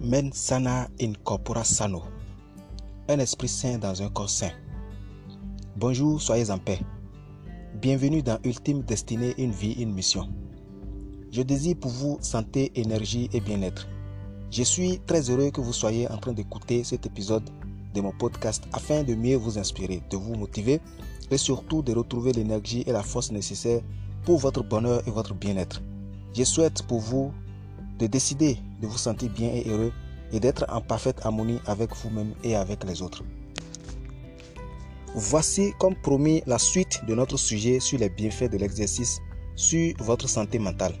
Men sana in corpora sano. Un esprit sain dans un corps sain. Bonjour, soyez en paix. Bienvenue dans Ultime Destinée, une vie, une mission. Je désire pour vous santé, énergie et bien-être. Je suis très heureux que vous soyez en train d'écouter cet épisode de mon podcast afin de mieux vous inspirer, de vous motiver et surtout de retrouver l'énergie et la force nécessaires pour votre bonheur et votre bien-être. Je souhaite pour vous de décider de vous sentir bien et heureux et d'être en parfaite harmonie avec vous-même et avec les autres. Voici comme promis la suite de notre sujet sur les bienfaits de l'exercice sur votre santé mentale.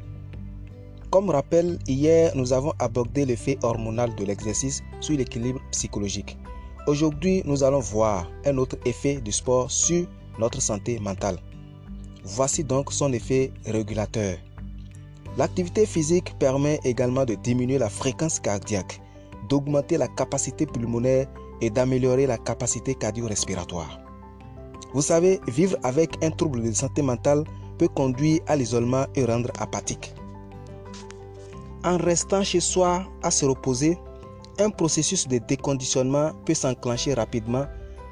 Comme rappel, hier nous avons abordé l'effet hormonal de l'exercice sur l'équilibre psychologique. Aujourd'hui, nous allons voir un autre effet du sport sur notre santé mentale. Voici donc son effet régulateur. L'activité physique permet également de diminuer la fréquence cardiaque, d'augmenter la capacité pulmonaire et d'améliorer la capacité cardio-respiratoire. Vous savez, vivre avec un trouble de santé mentale peut conduire à l'isolement et rendre apathique. En restant chez soi à se reposer, un processus de déconditionnement peut s'enclencher rapidement,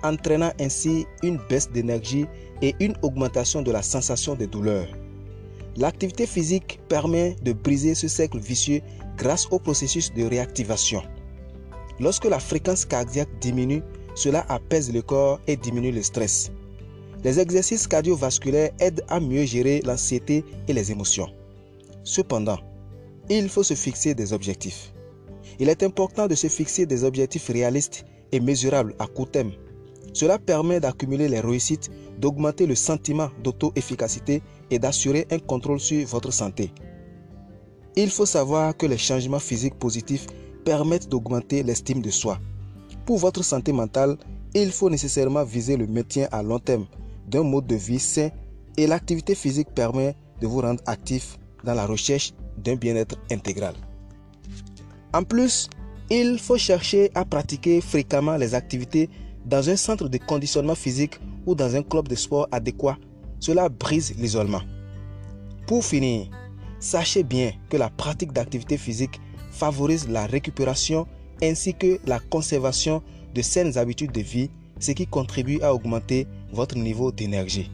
entraînant ainsi une baisse d'énergie et une augmentation de la sensation de douleur. L'activité physique permet de briser ce cercle vicieux grâce au processus de réactivation. Lorsque la fréquence cardiaque diminue, cela apaise le corps et diminue le stress. Les exercices cardiovasculaires aident à mieux gérer l'anxiété et les émotions. Cependant, il faut se fixer des objectifs. Il est important de se fixer des objectifs réalistes et mesurables à court terme. Cela permet d'accumuler les réussites, d'augmenter le sentiment d'auto-efficacité et d'assurer un contrôle sur votre santé. Il faut savoir que les changements physiques positifs permettent d'augmenter l'estime de soi. Pour votre santé mentale, il faut nécessairement viser le maintien à long terme d'un mode de vie sain et l'activité physique permet de vous rendre actif dans la recherche d'un bien-être intégral. En plus, il faut chercher à pratiquer fréquemment les activités dans un centre de conditionnement physique ou dans un club de sport adéquat cela brise l'isolement. Pour finir, sachez bien que la pratique d'activité physique favorise la récupération ainsi que la conservation de saines habitudes de vie, ce qui contribue à augmenter votre niveau d'énergie.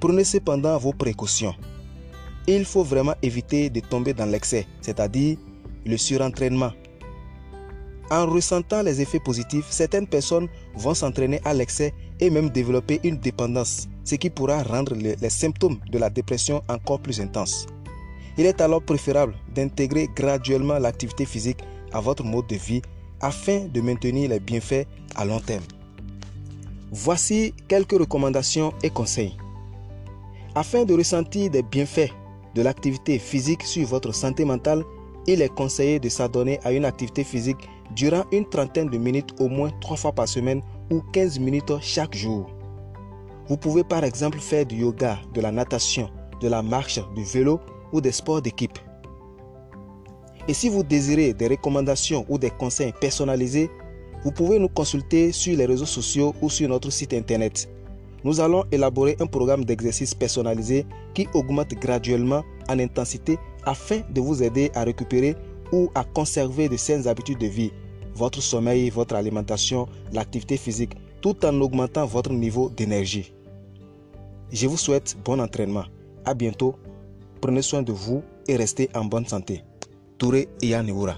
Prenez cependant vos précautions. Il faut vraiment éviter de tomber dans l'excès, c'est-à-dire le surentraînement. En ressentant les effets positifs, certaines personnes vont s'entraîner à l'excès et même développer une dépendance ce qui pourra rendre les, symptômes de la dépression encore plus intenses. Il est alors préférable d'intégrer graduellement l'activité physique à votre mode de vie afin de maintenir les bienfaits à long terme. Voici quelques recommandations et conseils. Afin de ressentir des bienfaits de l'activité physique sur votre santé mentale, il est conseillé de s'adonner à une activité physique durant une trentaine de minutes au moins trois fois par semaine ou 15 minutes chaque jour. Vous pouvez par exemple faire du yoga, de la natation, de la marche, du vélo ou des sports d'équipe. Et si vous désirez des recommandations ou des conseils personnalisés, vous pouvez nous consulter sur les réseaux sociaux ou sur notre site internet. Nous allons élaborer un programme d'exercice personnalisé qui augmente graduellement en intensité afin de vous aider à récupérer ou à conserver de saines habitudes de vie, votre sommeil, votre alimentation, l'activité physique, tout en augmentant votre niveau d'énergie. Je vous souhaite bon entraînement. À bientôt. Prenez soin de vous et restez en bonne santé. Touré Iyanewura.